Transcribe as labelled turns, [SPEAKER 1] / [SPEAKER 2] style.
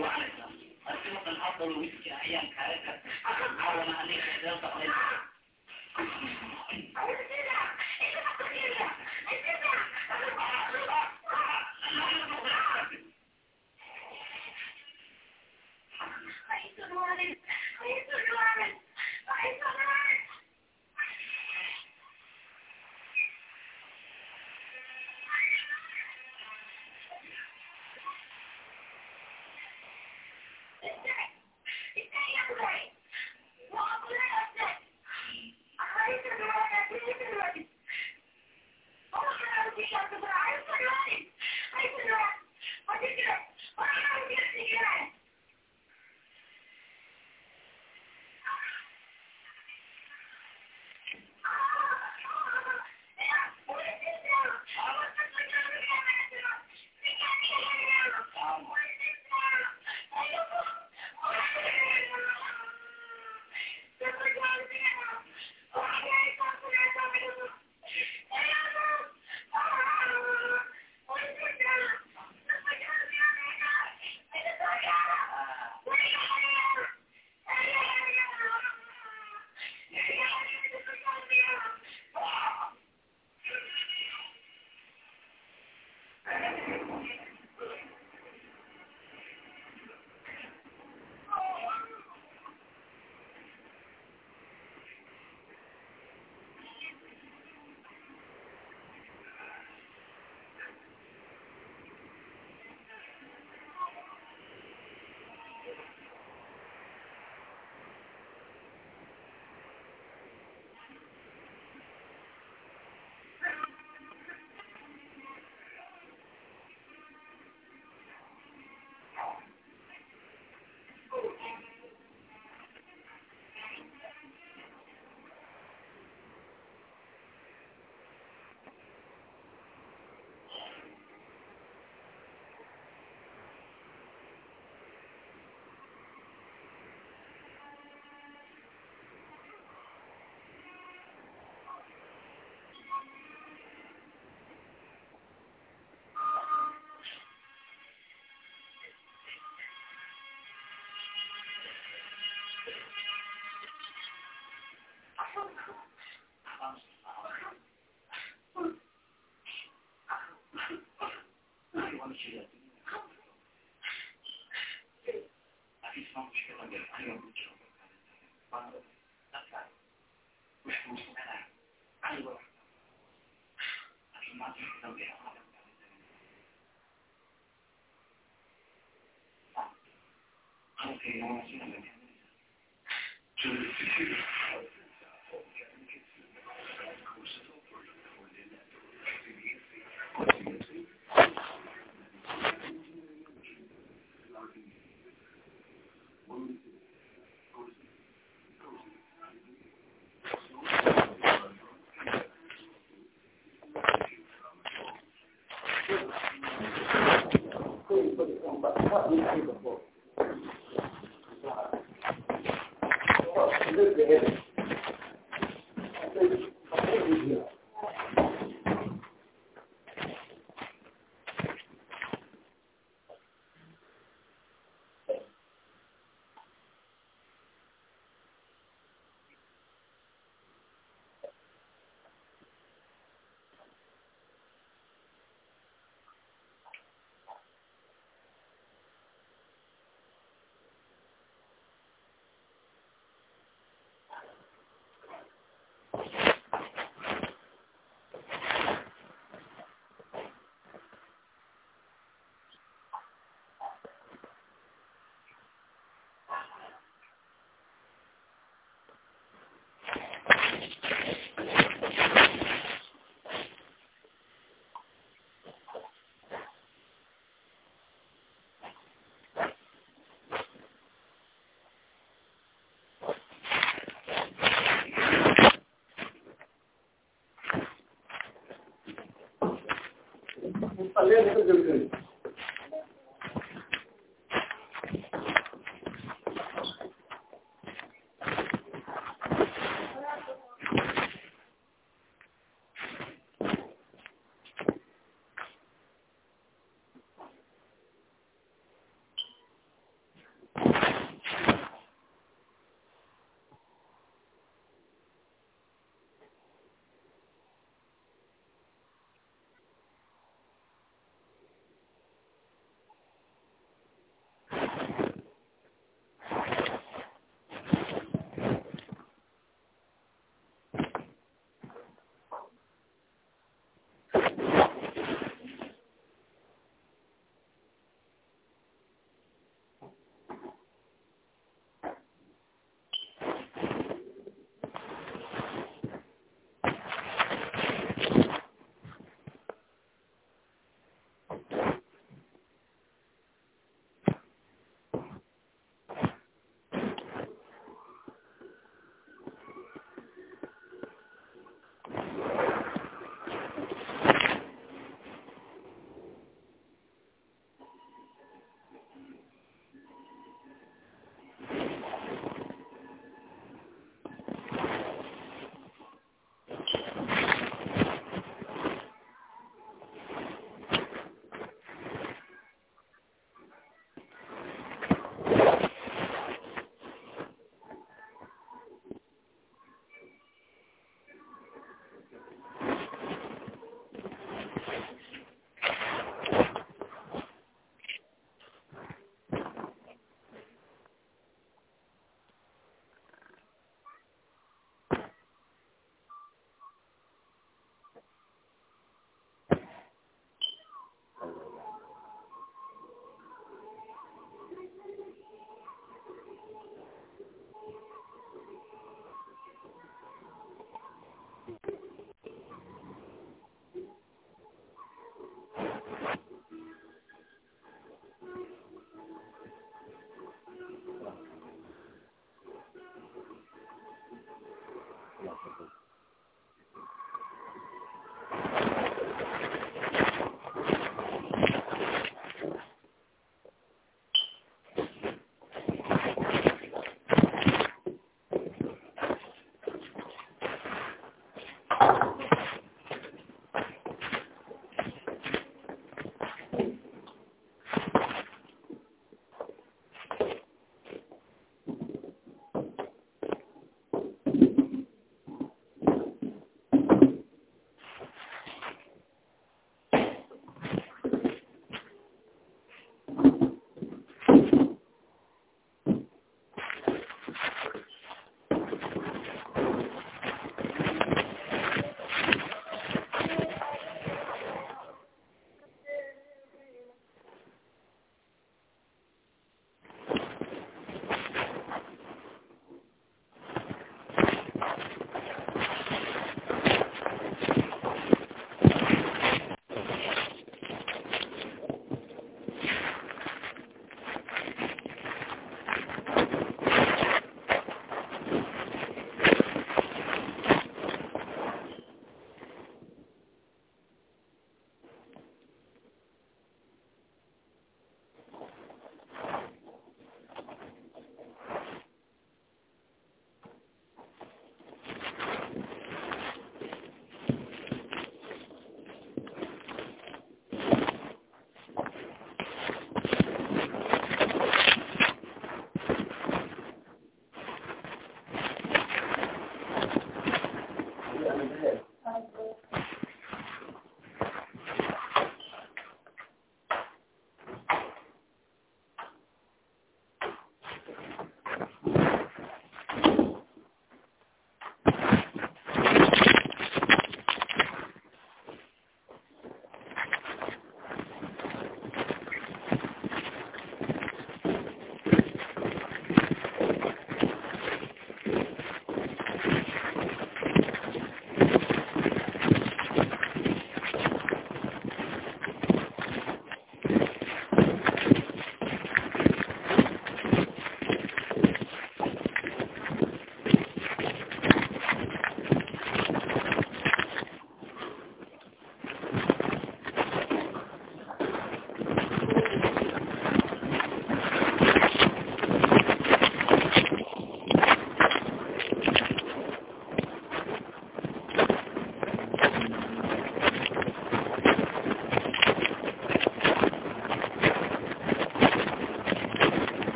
[SPEAKER 1] وعليها السوق الأفضل ويسكي أيام كاركة
[SPEAKER 2] Thank you.
[SPEAKER 1] الإخوان الشياطين أسمع مشكلة من الأيام مشكلة من أطلع وحكم سنة أيوة لكن ما تحكم بها Okay, I want to see them again.
[SPEAKER 3] not read through the book. الله دې څه جوړ کړي